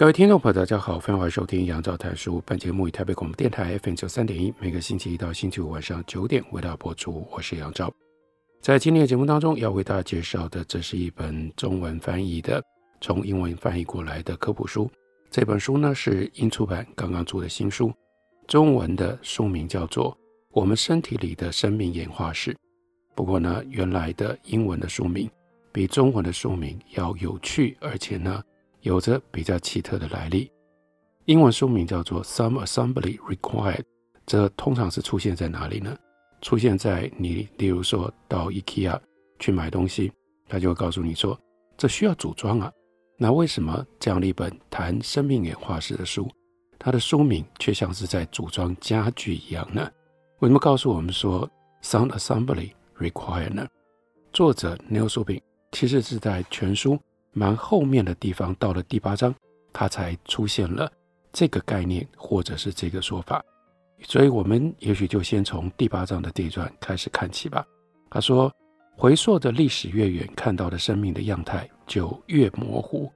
各位听众朋友，大家好，欢迎收听杨照谈书。本节目以台北广播电台 FM 九三点一，每个星期一到星期五晚上九点为大家播出。我是杨照。在今天的节目当中，要为大家介绍的，这是一本中文翻译的，从英文翻译过来的科普书。这本书呢是英出版刚刚出的新书，中文的书名叫做《我们身体里的生命演化史》。不过呢，原来的英文的书名比中文的书名要有趣，而且呢。有着比较奇特的来历，英文书名叫做 Some Assembly Required。这通常是出现在哪里呢？出现在你，例如说到 IKEA 去买东西，他就会告诉你说，这需要组装啊。那为什么这样的一本谈生命演化史的书，它的书名却像是在组装家具一样呢？为什么告诉我们说 Some Assembly Required 呢？作者 Neil Subin 其实是在全书。蛮后面的地方，到了第八章，他才出现了这个概念，或者是这个说法。所以，我们也许就先从第八章的第一段开始看起吧。他说：“回溯的历史越远，看到的生命的样态就越模糊。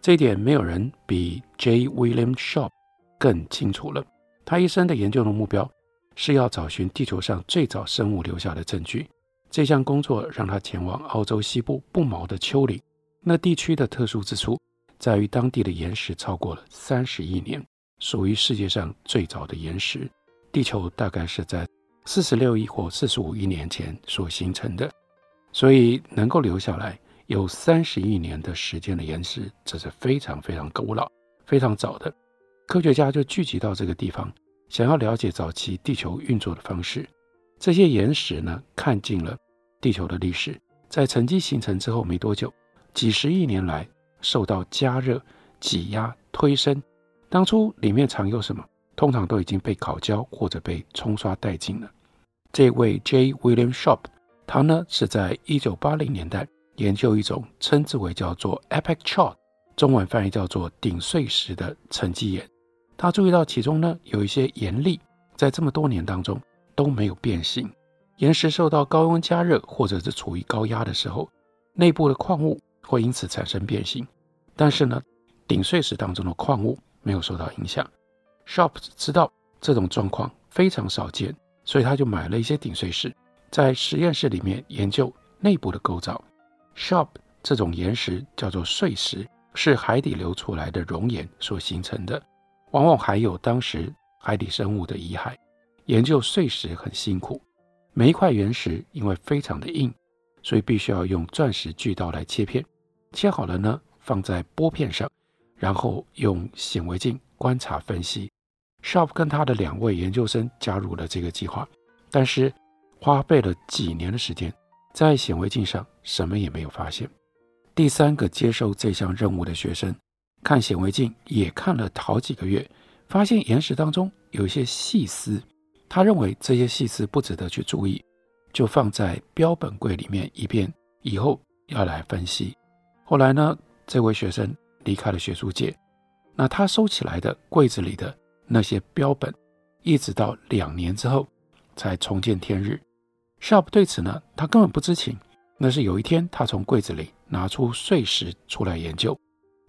这一点，没有人比 J. William Sharp 更清楚了。他一生的研究的目标是要找寻地球上最早生物留下的证据。这项工作让他前往澳洲西部不毛的丘陵。”那地区的特殊之处在于，当地的岩石超过了三十亿年，属于世界上最早的岩石。地球大概是在四十六亿或四十五亿年前所形成的，所以能够留下来有三十亿年的时间的岩石，这是非常非常古老、非常早的。科学家就聚集到这个地方，想要了解早期地球运作的方式。这些岩石呢，看尽了地球的历史，在沉积形成之后没多久。几十亿年来受到加热、挤压、推升，当初里面藏有什么，通常都已经被烤焦或者被冲刷殆尽了。这位 J. William Sharp，他呢是在一九八零年代研究一种称之为叫做 Epoch Chalk，中文翻译叫做顶碎石的沉积岩。他注意到其中呢有一些岩粒在这么多年当中都没有变形。岩石受到高温加热或者是处于高压的时候，内部的矿物。会因此产生变形，但是呢，顶碎石当中的矿物没有受到影响。Sharp 知道这种状况非常少见，所以他就买了一些顶碎石，在实验室里面研究内部的构造。Sharp 这种岩石叫做碎石，是海底流出来的熔岩所形成的，往往还有当时海底生物的遗骸。研究碎石很辛苦，每一块原石因为非常的硬，所以必须要用钻石锯刀来切片。切好了呢，放在玻片上，然后用显微镜观察分析。Sharp 跟他的两位研究生加入了这个计划，但是花费了几年的时间，在显微镜上什么也没有发现。第三个接受这项任务的学生看显微镜也看了好几个月，发现岩石当中有一些细丝，他认为这些细丝不值得去注意，就放在标本柜里面，以便以后要来分析。后来呢，这位学生离开了学术界，那他收起来的柜子里的那些标本，一直到两年之后才重见天日。Sharp 对此呢，他根本不知情。那是有一天，他从柜子里拿出碎石出来研究，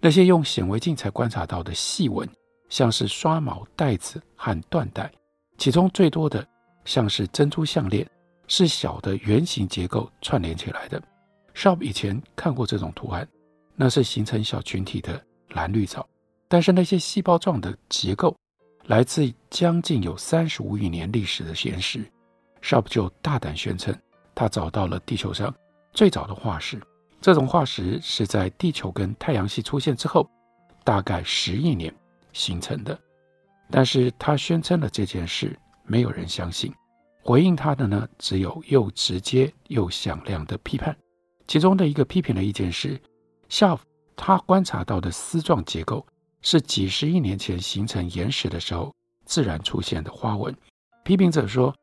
那些用显微镜才观察到的细纹，像是刷毛带子和缎带，其中最多的像是珍珠项链，是小的圆形结构串联起来的。Sharp 以前看过这种图案，那是形成小群体的蓝绿藻，但是那些细胞状的结构来自将近有三十五亿年历史的岩石。Sharp 就大胆宣称，他找到了地球上最早的化石。这种化石是在地球跟太阳系出现之后，大概十亿年形成的。但是他宣称了这件事，没有人相信。回应他的呢，只有又直接又响亮的批判。其中的一个批评的意见是，Sharp 他观察到的丝状结构是几十亿年前形成岩石的时候自然出现的花纹。批评者说，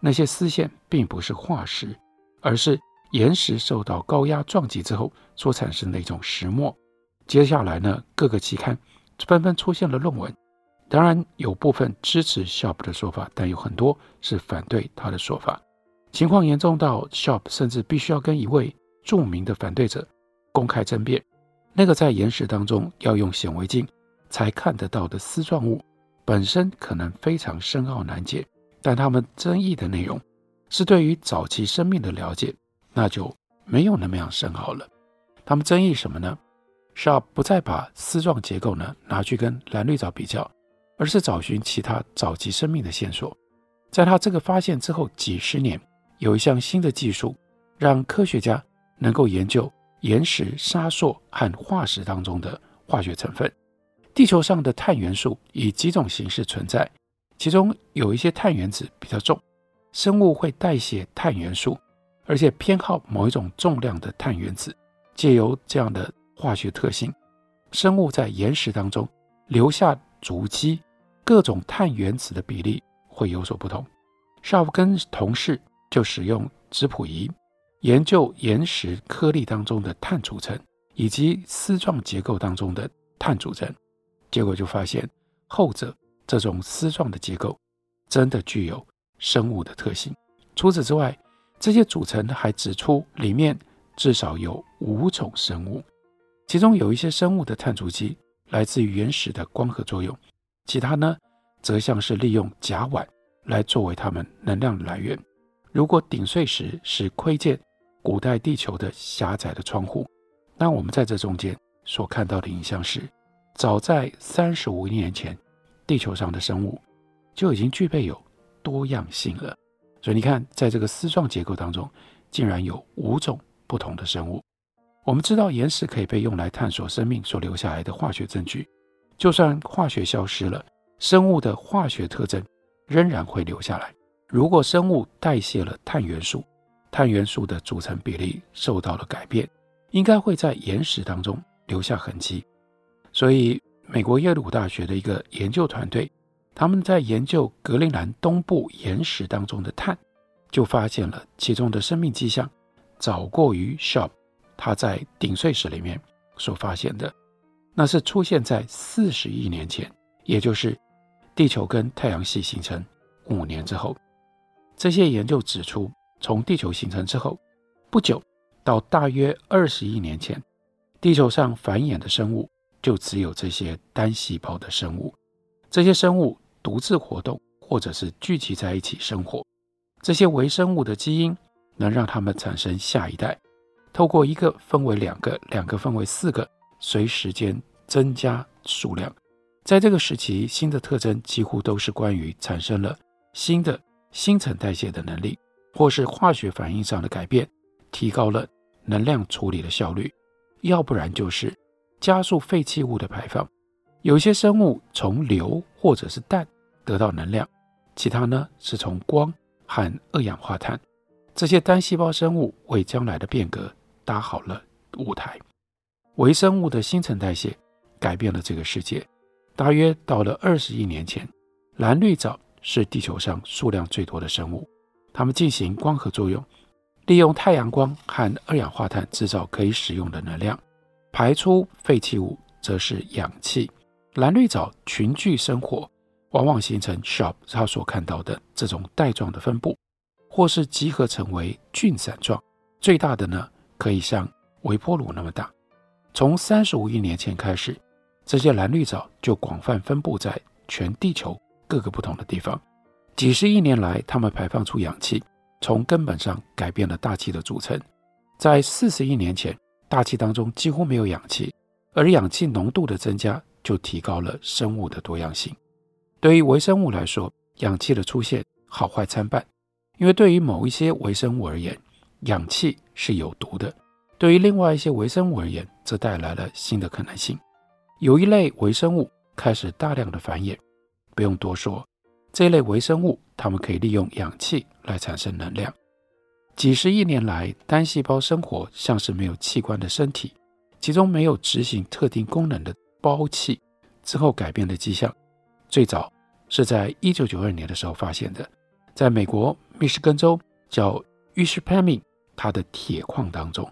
那些丝线并不是化石，而是岩石受到高压撞击之后所产生的一种石墨。接下来呢，各个期刊纷纷出现了论文，当然有部分支持 Sharp 的说法，但有很多是反对他的说法。情况严重到 Sharp 甚至必须要跟一位著名的反对者公开争辩，那个在岩石当中要用显微镜才看得到的丝状物，本身可能非常深奥难解，但他们争议的内容是对于早期生命的了解，那就没有那么样深奥了。他们争议什么呢？Sharp 不再把丝状结构呢拿去跟蓝绿藻比较，而是找寻其他早期生命的线索。在他这个发现之后几十年，有一项新的技术让科学家。能够研究岩石、沙塑和化石当中的化学成分。地球上的碳元素以几种形式存在，其中有一些碳原子比较重，生物会代谢碳元素，而且偏好某一种重量的碳原子。借由这样的化学特性，生物在岩石当中留下足迹，各种碳原子的比例会有所不同。绍夫跟同事就使用质谱仪。研究岩石颗粒当中的碳组成，以及丝状结构当中的碳组成，结果就发现后者这种丝状的结构真的具有生物的特性。除此之外，这些组成还指出里面至少有五种生物，其中有一些生物的碳足迹来自于原始的光合作用，其他呢则像是利用甲烷来作为它们能量的来源。如果顶碎石是窥见。古代地球的狭窄的窗户，那我们在这中间所看到的影像是，早在三十五亿年前，地球上的生物就已经具备有多样性了。所以你看，在这个丝状结构当中，竟然有五种不同的生物。我们知道，岩石可以被用来探索生命所留下来的化学证据。就算化学消失了，生物的化学特征仍然会留下来。如果生物代谢了碳元素，碳元素的组成比例受到了改变，应该会在岩石当中留下痕迹。所以，美国耶鲁大学的一个研究团队，他们在研究格陵兰东部岩石当中的碳，就发现了其中的生命迹象，早过于 Sharp 他在顶碎石里面所发现的。那是出现在四十亿年前，也就是地球跟太阳系形成五年之后。这些研究指出，从地球形成之后不久，到大约二十亿年前，地球上繁衍的生物就只有这些单细胞的生物。这些生物独自活动，或者是聚集在一起生活。这些微生物的基因能让它们产生下一代。透过一个分为两个，两个分为四个，随时间增加数量。在这个时期，新的特征几乎都是关于产生了新的新陈代谢的能力。或是化学反应上的改变，提高了能量处理的效率，要不然就是加速废弃物的排放。有些生物从硫或者是氮得到能量，其他呢是从光和二氧化碳。这些单细胞生物为将来的变革搭好了舞台。微生物的新陈代谢改变了这个世界。大约到了二十亿年前，蓝绿藻是地球上数量最多的生物。它们进行光合作用，利用太阳光和二氧化碳制造可以使用的能量，排出废弃物则是氧气。蓝绿藻群聚生活，往往形成 Sharp 他所看到的这种带状的分布，或是集合成为菌伞状。最大的呢，可以像微波炉那么大。从三十五亿年前开始，这些蓝绿藻就广泛分布在全地球各个不同的地方。几十亿年来，它们排放出氧气，从根本上改变了大气的组成。在四十亿年前，大气当中几乎没有氧气，而氧气浓度的增加就提高了生物的多样性。对于微生物来说，氧气的出现好坏参半，因为对于某一些微生物而言，氧气是有毒的；对于另外一些微生物而言，则带来了新的可能性。有一类微生物开始大量的繁衍，不用多说。这一类微生物，它们可以利用氧气来产生能量。几十亿年来，单细胞生活像是没有器官的身体，其中没有执行特定功能的胞器之后改变的迹象。最早是在一九九二年的时候发现的，在美国密歇根州叫 Ishpeming，它的铁矿当中，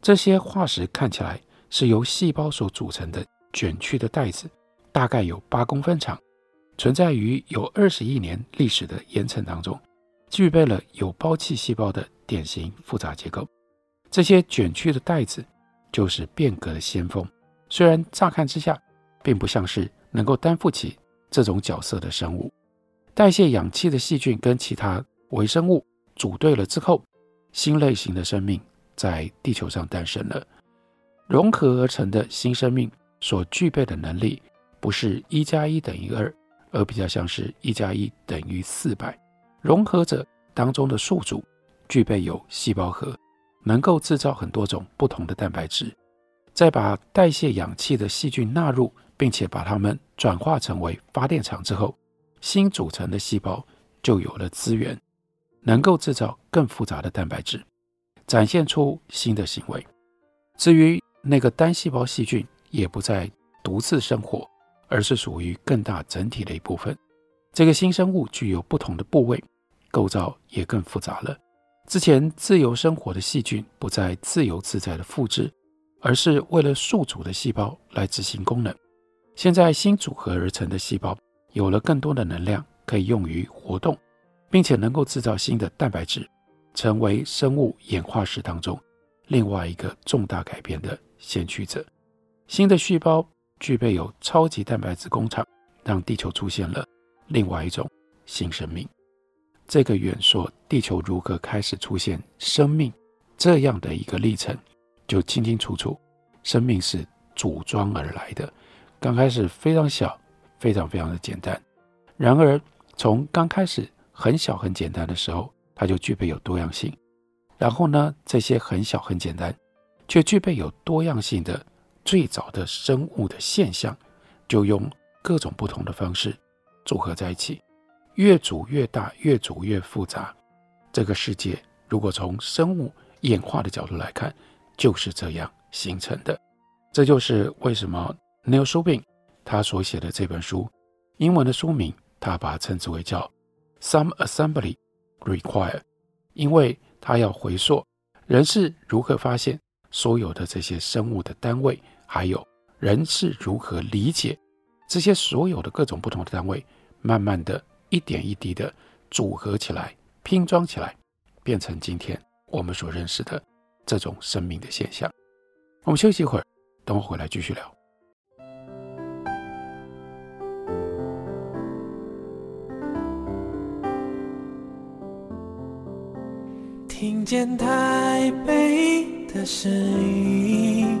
这些化石看起来是由细胞所组成的卷曲的带子，大概有八公分长，存在于有二十亿年历史的岩层当中，具备了有胞器细胞的。典型复杂结构，这些卷曲的带子就是变革的先锋。虽然乍看之下，并不像是能够担负起这种角色的生物。代谢氧气的细菌跟其他微生物组队了之后，新类型的生命在地球上诞生了。融合而成的新生命所具备的能力，不是一加一等于二，而比较像是一加一等于四百。融合者当中的宿主。具备有细胞核，能够制造很多种不同的蛋白质，再把代谢氧气的细菌纳入，并且把它们转化成为发电厂之后，新组成的细胞就有了资源，能够制造更复杂的蛋白质，展现出新的行为。至于那个单细胞细菌，也不再独自生活，而是属于更大整体的一部分。这个新生物具有不同的部位，构造也更复杂了。之前自由生活的细菌不再自由自在的复制，而是为了宿主的细胞来执行功能。现在新组合而成的细胞有了更多的能量可以用于活动，并且能够制造新的蛋白质，成为生物演化史当中另外一个重大改变的先驱者。新的细胞具备有超级蛋白质工厂，让地球出现了另外一种新生命。这个远说地球如何开始出现生命这样的一个历程，就清清楚楚，生命是组装而来的。刚开始非常小，非常非常的简单。然而，从刚开始很小很简单的时候，它就具备有多样性。然后呢，这些很小很简单，却具备有多样性的最早的生物的现象，就用各种不同的方式组合在一起。越组越大，越组越复杂。这个世界，如果从生物演化的角度来看，就是这样形成的。这就是为什么 Neil Shubin 他所写的这本书，英文的书名，他把它称之为叫 “Some Assembly Required”，因为他要回溯人是如何发现所有的这些生物的单位，还有人是如何理解这些所有的各种不同的单位，慢慢的。一点一滴的组合起来，拼装起来，变成今天我们所认识的这种生命的现象。我们休息一会儿，等我回来继续聊。听见台北的声音，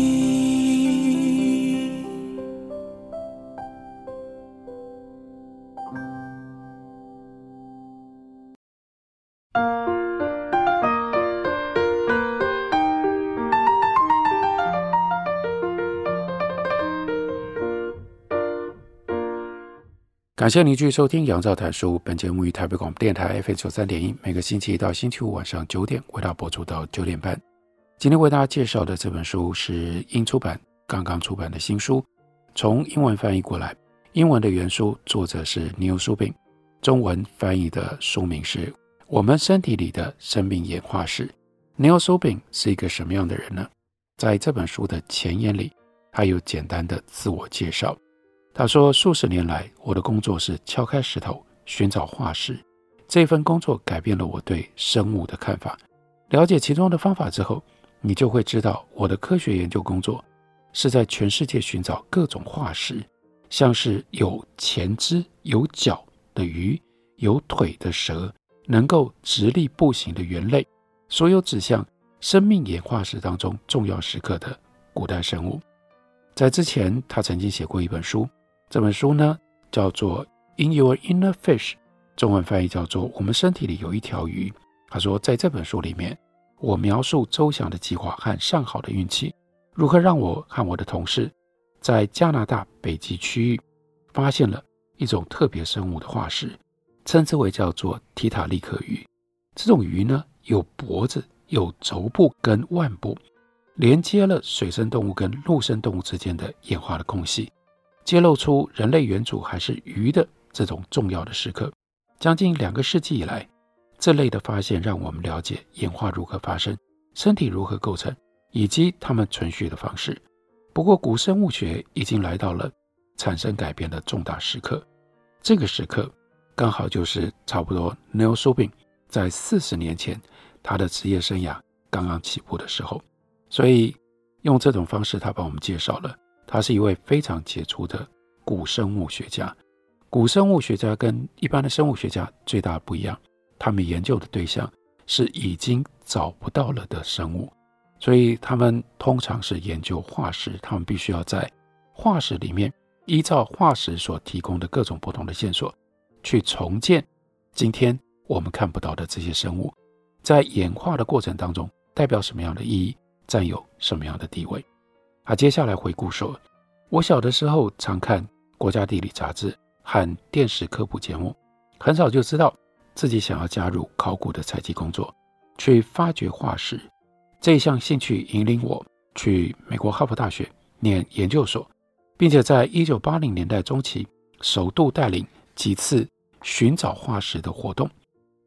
感谢您继续收听《杨照谈书》。本节目于台北广播电台 FM 九三点一，每个星期一到星期五晚上九点为大家播出到九点半。今天为大家介绍的这本书是英出版刚刚出版的新书，从英文翻译过来。英文的原书作者是 Neil Shubin，中文翻译的书名是《我们身体里的生命演化史》。Neil Shubin 是一个什么样的人呢？在这本书的前言里，他有简单的自我介绍。他说：“数十年来，我的工作是敲开石头寻找化石。这份工作改变了我对生物的看法。了解其中的方法之后，你就会知道，我的科学研究工作是在全世界寻找各种化石，像是有前肢、有脚的鱼，有腿的蛇，能够直立步行的猿类，所有指向生命演化史当中重要时刻的古代生物。在之前，他曾经写过一本书。”这本书呢，叫做《In Your Inner Fish》，中文翻译叫做《我们身体里有一条鱼》。他说，在这本书里面，我描述周详的计划和上好的运气，如何让我和我的同事在加拿大北极区域发现了一种特别生物的化石，称之为叫做提塔利克鱼。这种鱼呢，有脖子、有轴部跟腕部，连接了水生动物跟陆生动物之间的演化的空隙，揭露出人类原主还是鱼的这种重要的时刻。将近两个世纪以来，这类的发现让我们了解演化如何发生，身体如何构成，以及它们存续的方式。不过，古生物学已经来到了产生改变的重大时刻，这个时刻刚好就是差不多 Neil Shubin 在四十年前，他的职业生涯刚刚起步的时候，所以用这种方式，他帮我们介绍了，他是一位非常杰出的古生物学家。古生物学家跟一般的生物学家最大的不一样，他们研究的对象是已经找不到了的生物，所以他们通常是研究化石，他们必须要在化石里面依照化石所提供的各种不同的线索，去重建今天。我们看不到的这些生物，在演化的过程当中，代表什么样的意义，占有什么样的地位？他，接下来回顾说，我小的时候常看《国家地理》杂志和电视科普节目，很早就知道自己想要加入考古的采集工作，去发掘化石。这一项兴趣引领我去美国哈佛大学念研究所，并且在一九八零年代中期，首度带领几次寻找化石的活动。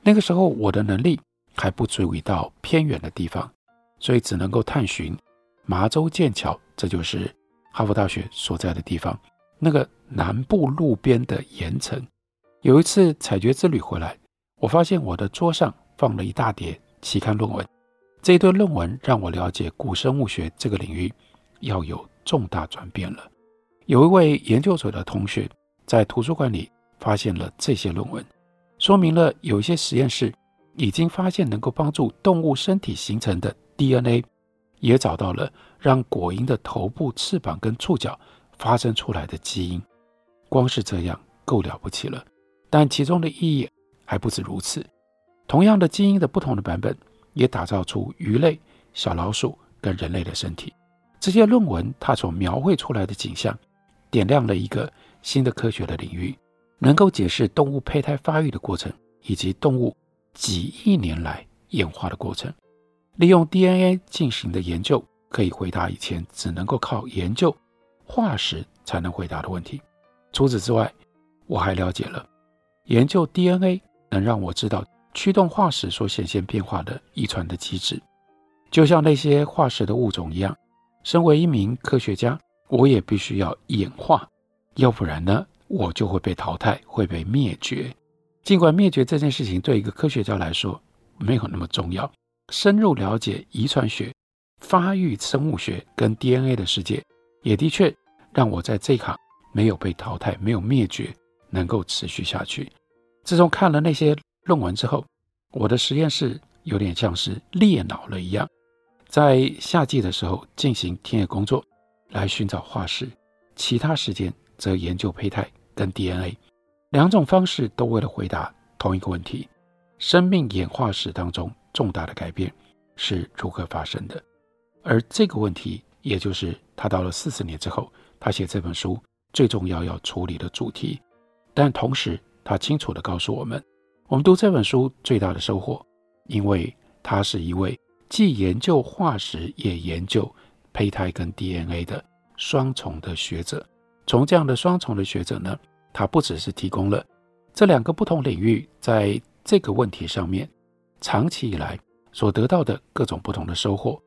那个时候，我的能力还不足以到偏远的地方，所以只能够探寻麻州剑桥，这就是哈佛大学所在的地方。那个南部路边的岩层，有一次采掘之旅回来，我发现我的桌上放了一大叠期刊论文。这一堆论文让我了解古生物学这个领域要有重大转变了。有一位研究所的同学在图书馆里发现了这些论文。说明了有一些实验室已经发现能够帮助动物身体形成的 DNA，也找到了让果蝇的头部、翅膀跟触角发生出来的基因。光是这样够了不起了，但其中的意义还不止如此。同样的基因的不同的版本，也打造出鱼类、小老鼠跟人类的身体。这些论文它所描绘出来的景象，点亮了一个新的科学的领域。能够解释动物胚胎发育的过程，以及动物几亿年来演化的过程。利用 DNA 进行的研究，可以回答以前只能够靠研究化石才能回答的问题。除此之外，我还了解了研究 DNA 能让我知道驱动化石所显现变化的遗传的机制。就像那些化石的物种一样，身为一名科学家，我也必须要演化，要不然呢？我就会被淘汰，会被灭绝。尽管灭绝这件事情对一个科学家来说没有那么重要，深入了解遗传学、发育生物学跟 DNA 的世界，也的确让我在这一行没有被淘汰，没有灭绝，能够持续下去。自从看了那些论文之后，我的实验室有点像是裂脑了一样，在夏季的时候进行田野工作，来寻找化石，其他时间则研究胚胎。跟 DNA 两种方式都为了回答同一个问题：生命演化史当中重大的改变是如何发生的？而这个问题，也就是他到了四十年之后，他写这本书最重要要处理的主题。但同时，他清楚地告诉我们，我们读这本书最大的收获，因为他是一位既研究化石也研究胚胎跟 DNA 的双重的学者。从这样的双重的学者呢，他不只是提供了这两个不同领域在这个问题上面长期以来所得到的各种不同的收获，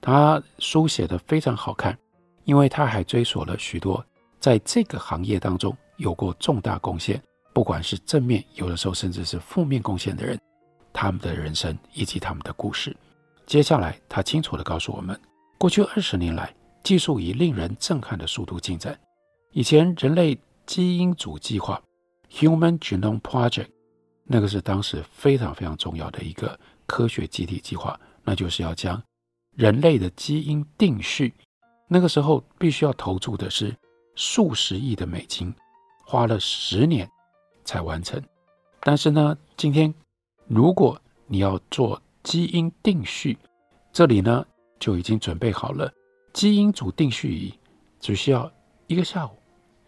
他书写的非常好看，因为他还追索了许多在这个行业当中有过重大贡献，不管是正面，有的时候甚至是负面贡献的人，他们的人生以及他们的故事。接下来，他清楚地告诉我们，过去二十年来，技术以令人震撼的速度进展。以前人类基因组计划 （Human Genome Project） 那个是当时非常非常重要的一个科学集体计划，那就是要将人类的基因定序。那个时候必须要投注的是数十亿的美金，花了十年才完成。但是呢，今天如果你要做基因定序，这里呢就已经准备好了基因组定序仪，只需要一个下午，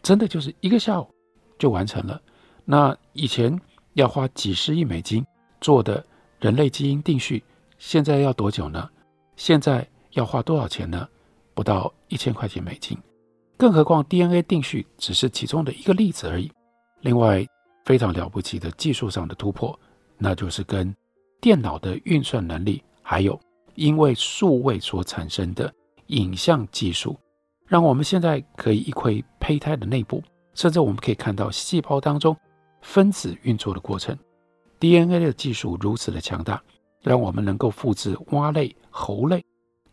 真的就是一个下午就完成了。那以前要花几十亿美金做的人类基因定序，现在要多久呢？现在要花多少钱呢？不到一千块钱美金。更何况 DNA 定序只是其中的一个例子而已。另外，非常了不起的技术上的突破，那就是跟电脑的运算能力，还有因为数位所产生的影像技术，让我们现在可以一窥胚胎的内部，甚至我们可以看到细胞当中分子运作的过程。DNA 的技术如此的强大，让我们能够复制蛙类、猴类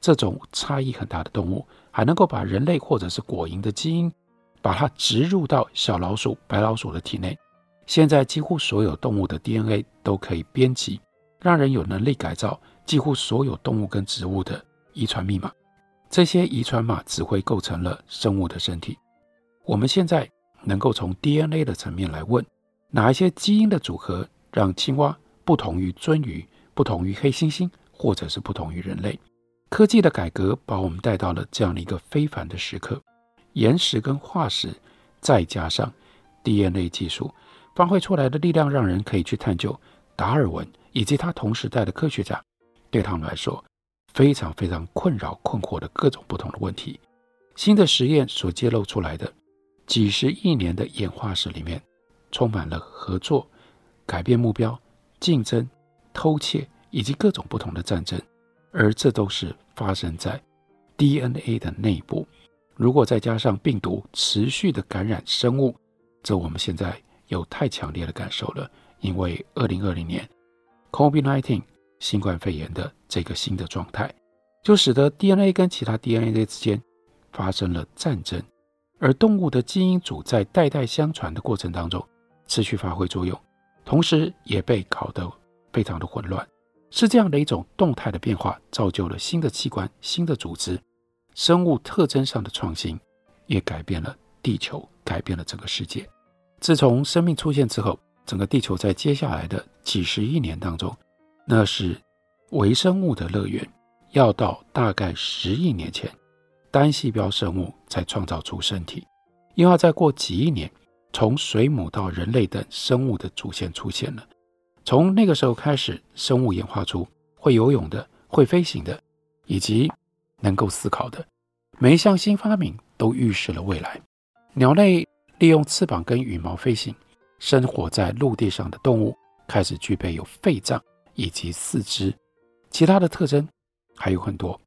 这种差异很大的动物，还能够把人类或者是果蝇的基因，把它植入到小老鼠、白老鼠的体内。现在几乎所有动物的 DNA 都可以编辑，让人有能力改造几乎所有动物跟植物的遗传密码。这些遗传码只会构成了生物的身体。我们现在能够从 DNA 的层面来问，哪一些基因的组合让青蛙不同于鳟鱼、不同于黑猩猩，或者是不同于人类？科技的改革把我们带到了这样的一个非凡的时刻。岩石跟化石，再加上 DNA 技术。发挥出来的力量，让人可以去探究达尔文以及他同时代的科学家，对他们来说非常非常困扰困惑的各种不同的问题。新的实验所揭露出来的几十亿年的演化史里面，充满了合作、改变目标、竞争、偷窃以及各种不同的战争，而这都是发生在 DNA 的内部。如果再加上病毒持续的感染生物，这我们现在。有太强烈的感受了，因为二零二零年 COVID-19 新冠肺炎的这个新的状态，就使得 DNA 跟其他 DNA 之间发生了战争，而动物的基因组在代代相传的过程当中持续发挥作用，同时也被搞得非常的混乱。是这样的一种动态的变化，造就了新的器官、新的组织，生物特征上的创新，也改变了地球，改变了整个世界。自从生命出现之后，整个地球在接下来的几十亿年当中，那是微生物的乐园。要到大概十亿年前，单细胞生物才创造出身体，因为要再过几亿年，从水母到人类等生物的祖先出现了。从那个时候开始，生物演化出会游泳的、会飞行的，以及能够思考的。每一项新发明都预示了未来。鸟类。利用翅膀跟羽毛飞行，生活在陆地上的动物开始具备有肺脏以及四肢，其他的特征还有很多。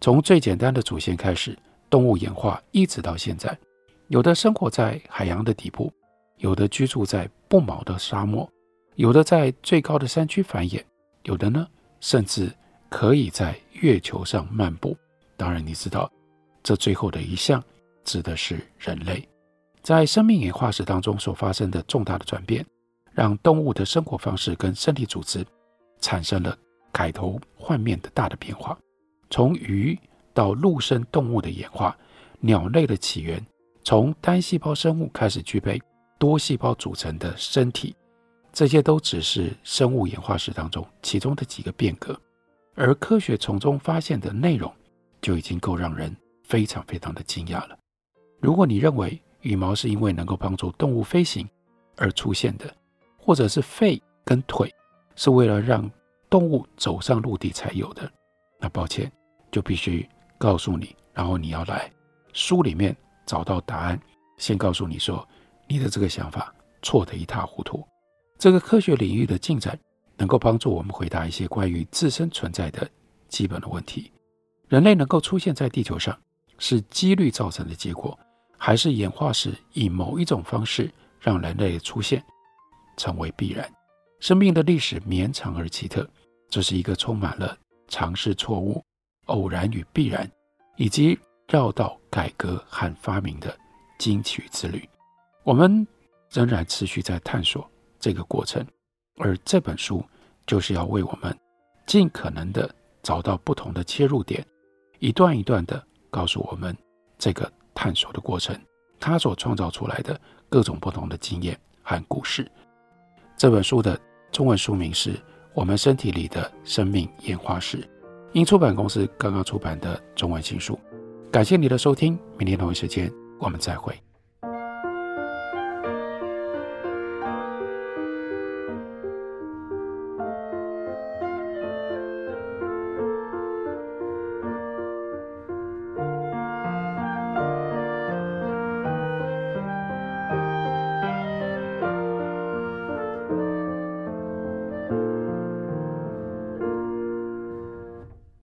从最简单的祖先开始，动物演化一直到现在，有的生活在海洋的底部，有的居住在不毛的沙漠，有的在最高的山区繁衍，有的呢甚至可以在月球上漫步。当然，你知道，这最后的一项指的是人类。在生命演化史当中所发生的重大的转变，让动物的生活方式跟身体组织产生了改头换面的大的变化。从鱼到陆生动物的演化，鸟类的起源，从单细胞生物开始具备多细胞组成的身体，这些都只是生物演化史当中其中的几个变革。而科学从中发现的内容，就已经够让人非常非常的惊讶了。如果你认为，羽毛是因为能够帮助动物飞行而出现的，或者是肺跟腿是为了让动物走上陆地才有的。那抱歉，就必须告诉你，然后你要来书里面找到答案。先告诉你说，你的这个想法错得一塌糊涂。这个科学领域的进展能够帮助我们回答一些关于自身存在的基本的问题。人类能够出现在地球上，是几率造成的结果。还是演化时以某一种方式让人类出现，成为必然。生命的历史绵长而奇特，这是一个充满了尝试、错误、偶然与必然，以及绕道改革和发明的金曲之旅。我们仍然持续在探索这个过程，而这本书就是要为我们尽可能的找到不同的切入点，一段一段的告诉我们这个。探索的过程，它所创造出来的各种不同的经验和故事。这本书的中文书名是《我们身体里的生命演化史》，英出版公司刚刚出版的中文新书。感谢你的收听，明天同一时间我们再会。